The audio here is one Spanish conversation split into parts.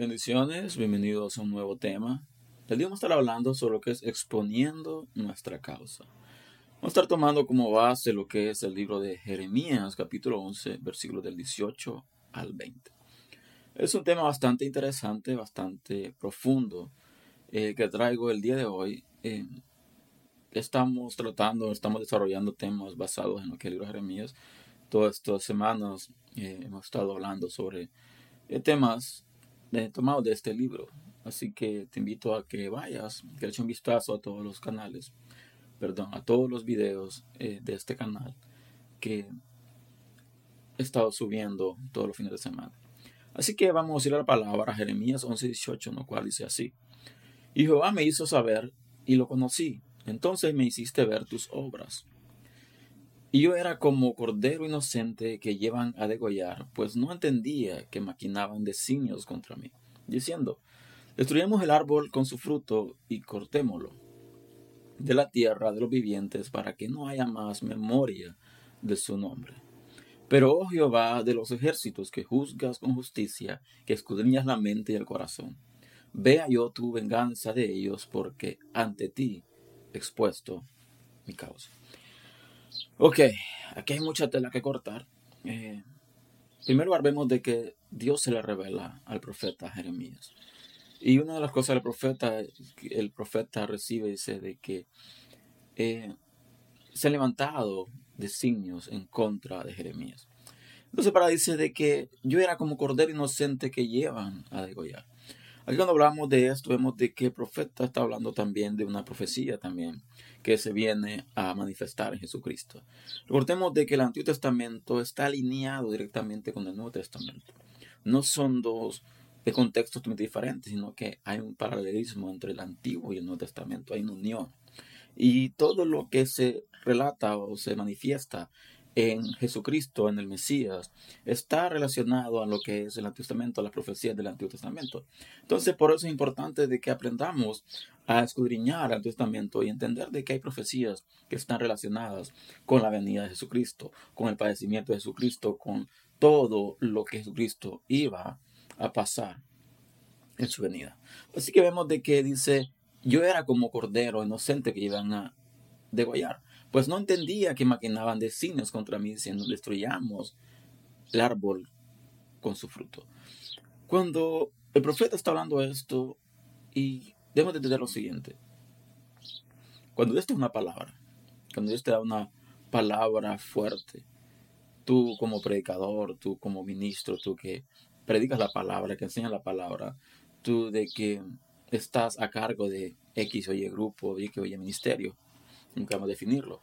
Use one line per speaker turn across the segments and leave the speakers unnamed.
Bendiciones, bienvenidos a un nuevo tema. El día vamos a estar hablando sobre lo que es exponiendo nuestra causa. Vamos a estar tomando como base lo que es el libro de Jeremías, capítulo 11, versículos del 18 al 20. Es un tema bastante interesante, bastante profundo, eh, que traigo el día de hoy. Eh, estamos tratando, estamos desarrollando temas basados en lo que el libro de Jeremías. Todas estas semanas eh, hemos estado hablando sobre temas tomados de este libro. Así que te invito a que vayas, que le eches un vistazo a todos los canales, perdón, a todos los videos eh, de este canal que he estado subiendo todos los fines de semana. Así que vamos a ir a la palabra Jeremías 11:18, lo cual dice así. Y Jehová me hizo saber y lo conocí. Entonces me hiciste ver tus obras. Y yo era como cordero inocente que llevan a degollar, pues no entendía que maquinaban designios contra mí, diciendo, destruyamos el árbol con su fruto y cortémoslo de la tierra de los vivientes para que no haya más memoria de su nombre. Pero, oh Jehová de los ejércitos, que juzgas con justicia, que escudriñas la mente y el corazón, vea yo tu venganza de ellos, porque ante ti expuesto mi causa. Ok, aquí hay mucha tela que cortar. Eh, primero vemos de que Dios se le revela al profeta Jeremías. Y una de las cosas del profeta, el profeta recibe, dice de que eh, se han levantado designios en contra de Jeremías. Entonces para dice de que yo era como cordero inocente que llevan a degollar. Aquí cuando hablamos de esto, vemos de que el profeta está hablando también de una profecía también que se viene a manifestar en Jesucristo. Recordemos de que el Antiguo Testamento está alineado directamente con el Nuevo Testamento. No son dos de contextos totalmente diferentes, sino que hay un paralelismo entre el Antiguo y el Nuevo Testamento, hay una unión. Y todo lo que se relata o se manifiesta en Jesucristo, en el Mesías, está relacionado a lo que es el Antiguo Testamento, a las profecías del Antiguo Testamento. Entonces, por eso es importante de que aprendamos a escudriñar el Antiguo Testamento y entender de que hay profecías que están relacionadas con la venida de Jesucristo, con el padecimiento de Jesucristo, con todo lo que Jesucristo iba a pasar en su venida. Así que vemos de que dice, yo era como cordero inocente que iban a degollar pues no entendía que maquinaban designios contra mí diciendo destruyamos el árbol con su fruto. Cuando el profeta está hablando esto, y debemos entender lo siguiente, cuando Dios te da una palabra, cuando Dios te una palabra fuerte, tú como predicador, tú como ministro, tú que predicas la palabra, que enseñas la palabra, tú de que estás a cargo de X o Y grupo, X o Y ministerio, vamos a definirlo.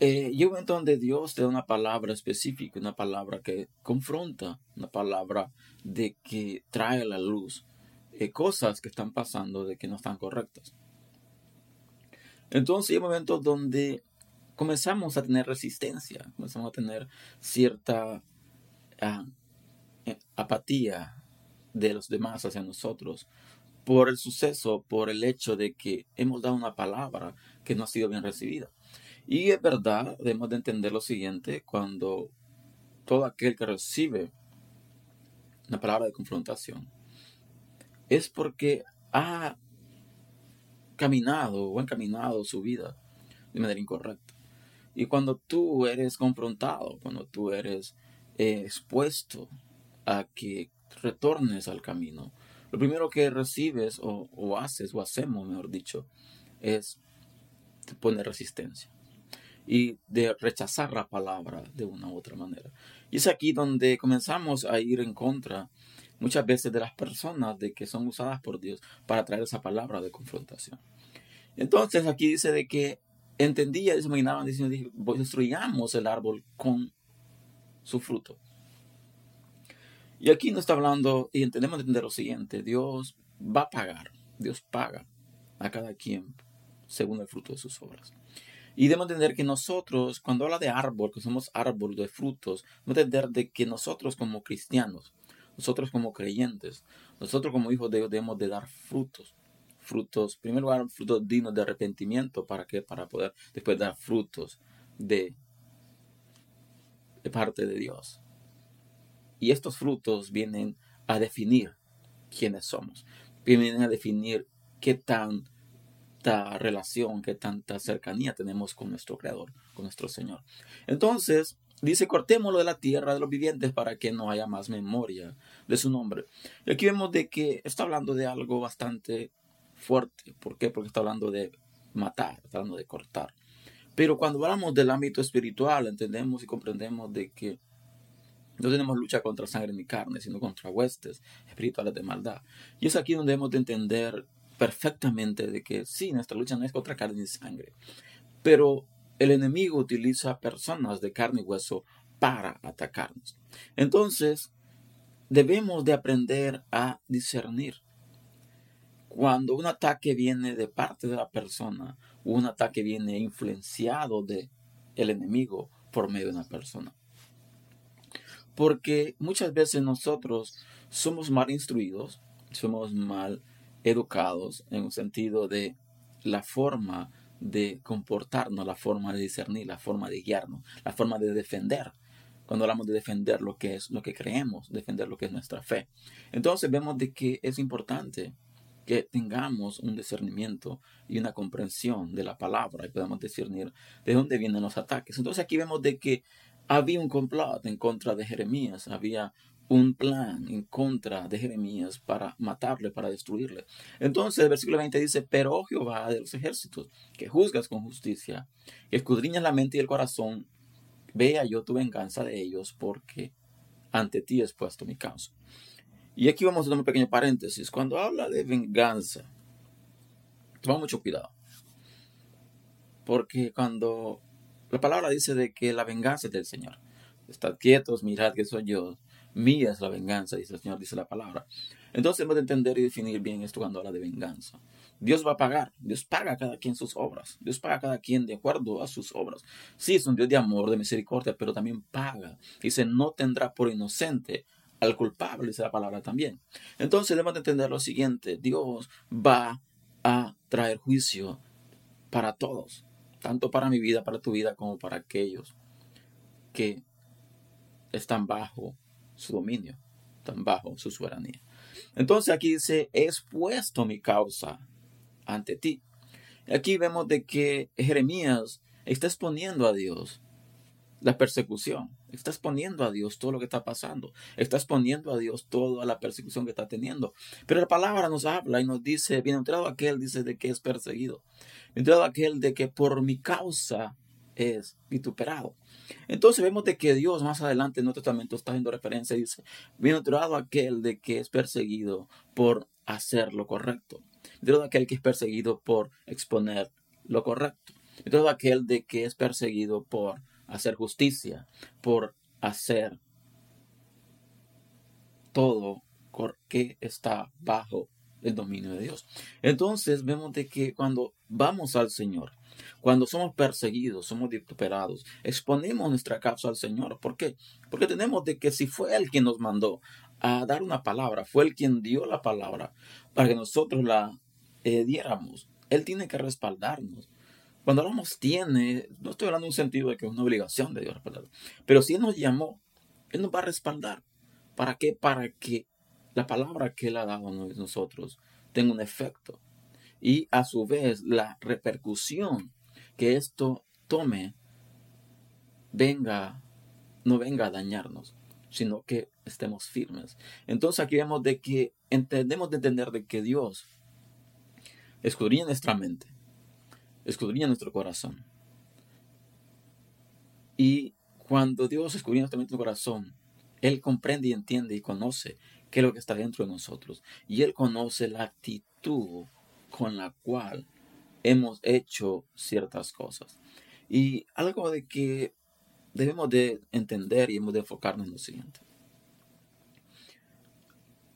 Eh, llega un momento donde Dios te da una palabra específica, una palabra que confronta, una palabra de que trae a la luz eh, cosas que están pasando de que no están correctas. Entonces hay momentos donde comenzamos a tener resistencia, comenzamos a tener cierta eh, apatía de los demás hacia nosotros por el suceso, por el hecho de que hemos dado una palabra que no ha sido bien recibida. Y es verdad, debemos de entender lo siguiente, cuando todo aquel que recibe una palabra de confrontación, es porque ha caminado o encaminado su vida de manera incorrecta. Y cuando tú eres confrontado, cuando tú eres eh, expuesto a que retornes al camino, lo primero que recibes o, haces, o hacemos, mejor dicho, es poner resistencia y de rechazar la palabra de una u otra manera. Y es aquí donde comenzamos a ir en contra muchas veces de las personas de que son usadas por Dios para traer esa palabra de confrontación. Entonces aquí dice de que entendía y se imaginaban diciendo, destruyamos el árbol con su fruto. Y aquí nos está hablando, y entendemos entender lo siguiente, Dios va a pagar, Dios paga a cada quien según el fruto de sus obras. Y debemos entender que nosotros, cuando habla de árbol, que somos árbol de frutos, debemos entender de que nosotros como cristianos, nosotros como creyentes, nosotros como hijos de Dios debemos de dar frutos. Frutos, en primer lugar, frutos dignos de arrepentimiento, ¿para qué? Para poder después dar frutos de, de parte de Dios. Y estos frutos vienen a definir quiénes somos. Viene a definir qué tanta relación, qué tanta cercanía tenemos con nuestro Creador, con nuestro Señor. Entonces, dice, cortémoslo de la tierra de los vivientes para que no haya más memoria de su nombre. Y aquí vemos de que está hablando de algo bastante fuerte. ¿Por qué? Porque está hablando de matar, está hablando de cortar. Pero cuando hablamos del ámbito espiritual, entendemos y comprendemos de que no tenemos lucha contra sangre ni carne, sino contra huestes espirituales de maldad. Y es aquí donde debemos de entender perfectamente de que sí, nuestra lucha no es contra carne ni sangre, pero el enemigo utiliza personas de carne y hueso para atacarnos. Entonces, debemos de aprender a discernir. Cuando un ataque viene de parte de la persona, un ataque viene influenciado de el enemigo por medio de una persona. Porque muchas veces nosotros somos mal instruidos, somos mal educados en un sentido de la forma de comportarnos, la forma de discernir, la forma de guiarnos, la forma de defender. Cuando hablamos de defender lo que es lo que creemos, defender lo que es nuestra fe. Entonces vemos de que es importante que tengamos un discernimiento y una comprensión de la palabra y podamos discernir de dónde vienen los ataques. Entonces aquí vemos de que había un complot en contra de Jeremías, había un plan en contra de Jeremías para matarle, para destruirle. Entonces el versículo 20 dice, pero oh Jehová de los ejércitos, que juzgas con justicia, que escudriñas la mente y el corazón, vea yo tu venganza de ellos, porque ante ti he puesto mi causa. Y aquí vamos a hacer un pequeño paréntesis. Cuando habla de venganza, toma mucho cuidado. Porque cuando la palabra dice de que la venganza es del Señor. Estad quietos, mirad que soy yo. Mía es la venganza, dice el Señor, dice la palabra. Entonces hemos de entender y definir bien esto cuando habla de venganza. Dios va a pagar, Dios paga a cada quien sus obras, Dios paga a cada quien de acuerdo a sus obras. Sí, es un Dios de amor, de misericordia, pero también paga. Dice, no tendrá por inocente al culpable, dice la palabra también. Entonces debemos de entender lo siguiente, Dios va a traer juicio para todos tanto para mi vida, para tu vida, como para aquellos que están bajo su dominio, están bajo su soberanía. Entonces aquí dice, he expuesto mi causa ante ti. Aquí vemos de que Jeremías está exponiendo a Dios la persecución. Estás exponiendo a Dios todo lo que está pasando. Estás exponiendo a Dios toda la persecución que está teniendo. Pero la palabra nos habla y nos dice, bienaventurado aquel, dice de que es perseguido. Bienaventurado aquel de que por mi causa es vituperado. Entonces vemos de que Dios más adelante en Nuevo Testamento está haciendo referencia y dice, bienaventurado aquel de que es perseguido por hacer lo correcto. Bienaventurado aquel que es perseguido por exponer lo correcto. Bienaventurado aquel de que es perseguido por hacer justicia, por hacer todo que está bajo el dominio de Dios. Entonces vemos de que cuando vamos al Señor, cuando somos perseguidos, somos vituperados, exponemos nuestra causa al Señor. ¿Por qué? Porque tenemos de que si fue Él quien nos mandó a dar una palabra, fue Él quien dio la palabra para que nosotros la eh, diéramos, Él tiene que respaldarnos. Cuando hablamos tiene, no estoy hablando en un sentido de que es una obligación de Dios respaldar, pero si Él nos llamó, Él nos va a respaldar. ¿Para qué? Para que la palabra que Él ha dado a nosotros tenga un efecto. Y a su vez la repercusión que esto tome venga, no venga a dañarnos, sino que estemos firmes. Entonces aquí vemos de que entendemos de entender de que Dios escudriña nuestra mente escudriña nuestro corazón. Y cuando Dios escudriña nuestro corazón, Él comprende y entiende y conoce qué es lo que está dentro de nosotros. Y Él conoce la actitud con la cual hemos hecho ciertas cosas. Y algo de que debemos de entender y hemos de enfocarnos en lo siguiente.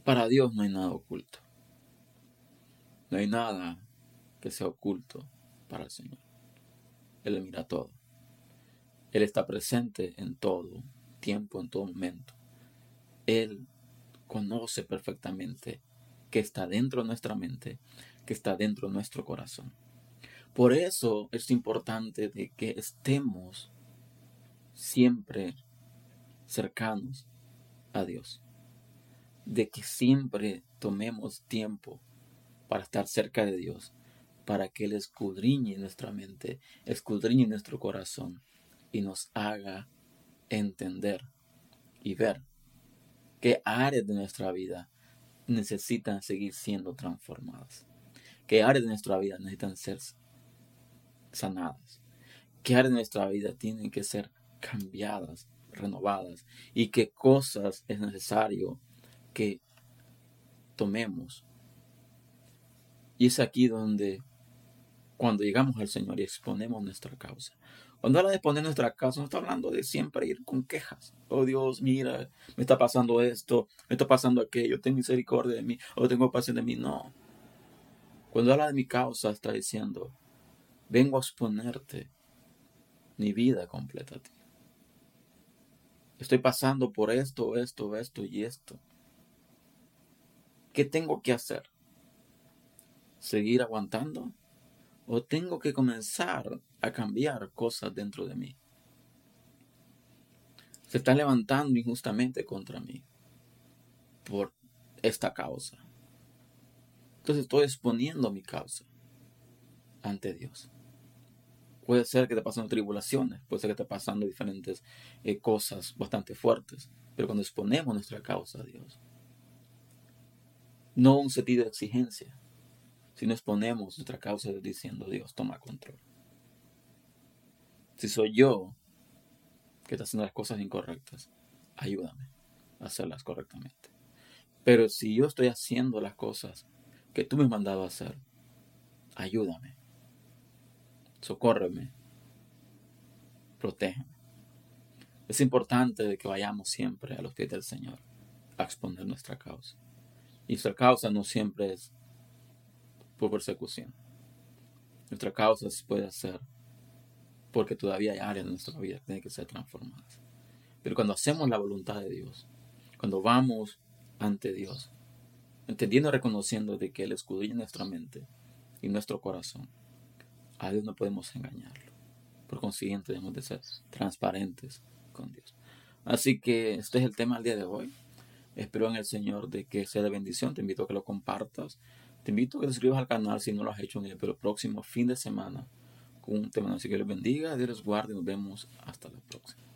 Para Dios no hay nada oculto. No hay nada que sea oculto para el Señor. Él mira todo. Él está presente en todo tiempo, en todo momento. Él conoce perfectamente que está dentro de nuestra mente, que está dentro de nuestro corazón. Por eso es importante de que estemos siempre cercanos a Dios, de que siempre tomemos tiempo para estar cerca de Dios, para que Él escudriñe nuestra mente, escudriñe nuestro corazón y nos haga entender y ver qué áreas de nuestra vida necesitan seguir siendo transformadas, qué áreas de nuestra vida necesitan ser sanadas, qué áreas de nuestra vida tienen que ser cambiadas, renovadas y qué cosas es necesario que tomemos. Y es aquí donde, cuando llegamos al Señor y exponemos nuestra causa, cuando habla de exponer nuestra causa, no está hablando de siempre ir con quejas. Oh Dios, mira, me está pasando esto, me está pasando aquello, ten misericordia de mí, o tengo paciencia de mí. No. Cuando habla de mi causa, está diciendo, vengo a exponerte mi vida completa a ti. Estoy pasando por esto, esto, esto y esto. ¿Qué tengo que hacer? ¿Seguir aguantando? ¿O tengo que comenzar a cambiar cosas dentro de mí? Se están levantando injustamente contra mí por esta causa. Entonces estoy exponiendo mi causa ante Dios. Puede ser que te pasen tribulaciones, puede ser que te pasando diferentes eh, cosas bastante fuertes, pero cuando exponemos nuestra causa a Dios, no un sentido de exigencia, sino exponemos nuestra causa diciendo, Dios, toma control. Si soy yo que está haciendo las cosas incorrectas, ayúdame a hacerlas correctamente. Pero si yo estoy haciendo las cosas que tú me has mandado a hacer, ayúdame, socórreme, protégeme. Es importante que vayamos siempre a los pies del Señor a exponer nuestra causa. Y nuestra causa no siempre es por persecución. Nuestra causa se puede hacer porque todavía hay áreas de nuestra vida que tienen que ser transformadas. Pero cuando hacemos la voluntad de Dios, cuando vamos ante Dios, entendiendo y reconociendo de que Él escudriña nuestra mente y nuestro corazón, a Dios no podemos engañarlo. Por consiguiente, debemos de ser transparentes con Dios. Así que este es el tema del día de hoy. Espero en el Señor de que sea de bendición. Te invito a que lo compartas. Te invito a que te suscribas al canal si no lo has hecho en el próximo fin de semana con un tema. Así que les bendiga, Dios les guarde y nos vemos hasta la próxima.